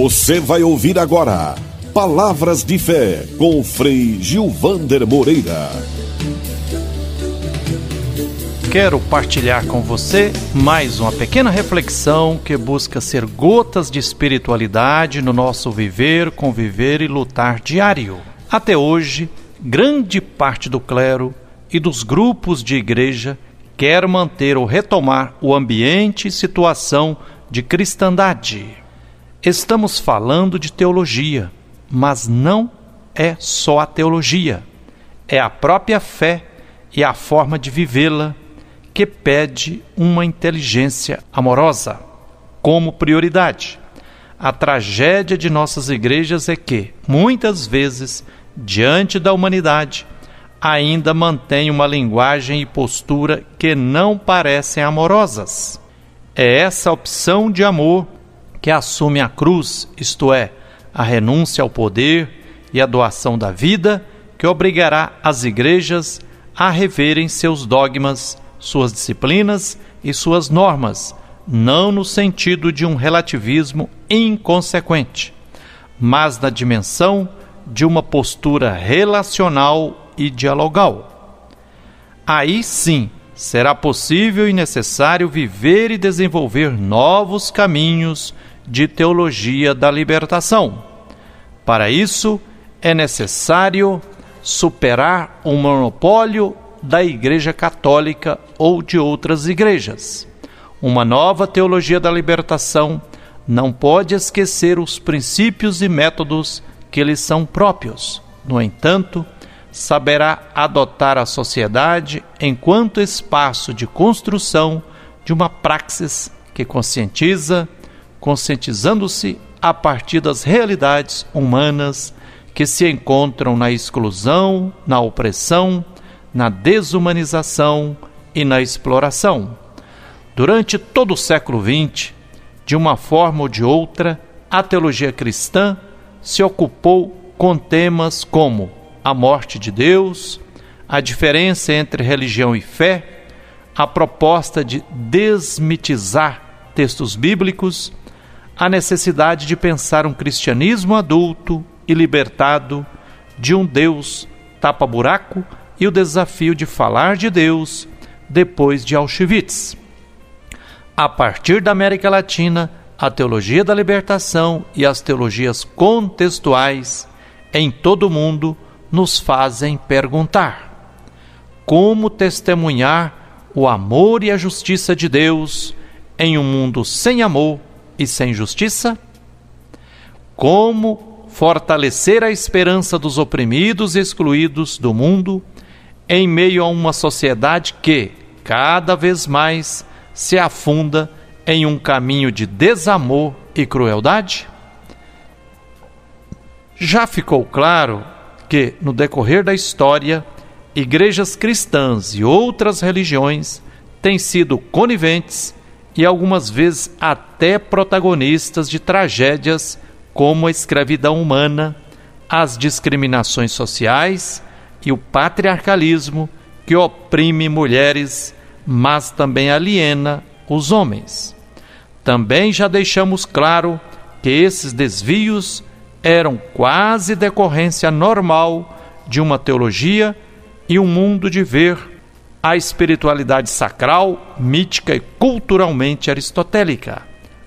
Você vai ouvir agora Palavras de Fé com Frei Gilvander Moreira. Quero partilhar com você mais uma pequena reflexão que busca ser gotas de espiritualidade no nosso viver, conviver e lutar diário. Até hoje, grande parte do clero e dos grupos de igreja quer manter ou retomar o ambiente e situação de cristandade. Estamos falando de teologia, mas não é só a teologia, é a própria fé e a forma de vivê-la que pede uma inteligência amorosa como prioridade. A tragédia de nossas igrejas é que, muitas vezes, diante da humanidade, ainda mantém uma linguagem e postura que não parecem amorosas. É essa opção de amor que assume a cruz, isto é, a renúncia ao poder e a doação da vida, que obrigará as igrejas a reverem seus dogmas suas disciplinas e suas normas, não no sentido de um relativismo inconsequente, mas na dimensão de uma postura relacional e dialogal. Aí sim será possível e necessário viver e desenvolver novos caminhos de teologia da libertação. Para isso, é necessário superar o monopólio da Igreja Católica ou de outras igrejas. Uma nova teologia da libertação não pode esquecer os princípios e métodos que lhes são próprios. No entanto, saberá adotar a sociedade enquanto espaço de construção de uma praxis que conscientiza, conscientizando-se a partir das realidades humanas que se encontram na exclusão, na opressão, na desumanização e na exploração. Durante todo o século XX, de uma forma ou de outra, a teologia cristã se ocupou com temas como a morte de Deus, a diferença entre religião e fé, a proposta de desmitizar textos bíblicos, a necessidade de pensar um cristianismo adulto e libertado de um Deus tapa-buraco e o desafio de falar de Deus depois de Auschwitz. A partir da América Latina, a teologia da libertação e as teologias contextuais em todo o mundo nos fazem perguntar: como testemunhar o amor e a justiça de Deus em um mundo sem amor e sem justiça? Como fortalecer a esperança dos oprimidos e excluídos do mundo em meio a uma sociedade que, cada vez mais, se afunda em um caminho de desamor e crueldade? Já ficou claro que, no decorrer da história, igrejas cristãs e outras religiões têm sido coniventes e algumas vezes até protagonistas de tragédias como a escravidão humana, as discriminações sociais e o patriarcalismo que oprime mulheres, mas também aliena os homens. Também já deixamos claro que esses desvios eram quase decorrência normal de uma teologia e um mundo de ver a espiritualidade sacral, mítica e culturalmente aristotélica,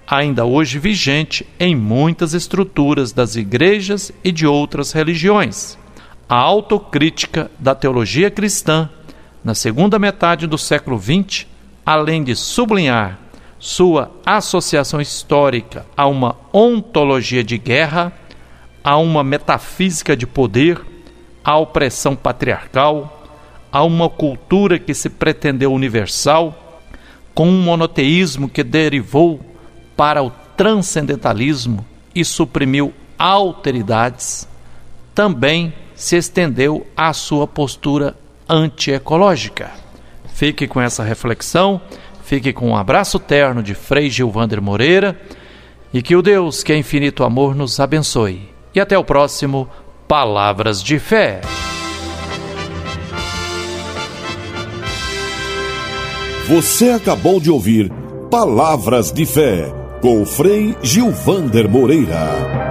ainda hoje vigente em muitas estruturas das igrejas e de outras religiões. A autocrítica da teologia cristã na segunda metade do século XX, além de sublinhar sua associação histórica a uma ontologia de guerra, a uma metafísica de poder, à opressão patriarcal, a uma cultura que se pretendeu universal, com um monoteísmo que derivou para o transcendentalismo e suprimiu alteridades, também se estendeu à sua postura antiecológica. Fique com essa reflexão, fique com um abraço terno de Frei Gilvander Moreira e que o Deus, que é infinito amor, nos abençoe. E até o próximo Palavras de Fé. Você acabou de ouvir Palavras de Fé com Frei Gilvander Moreira.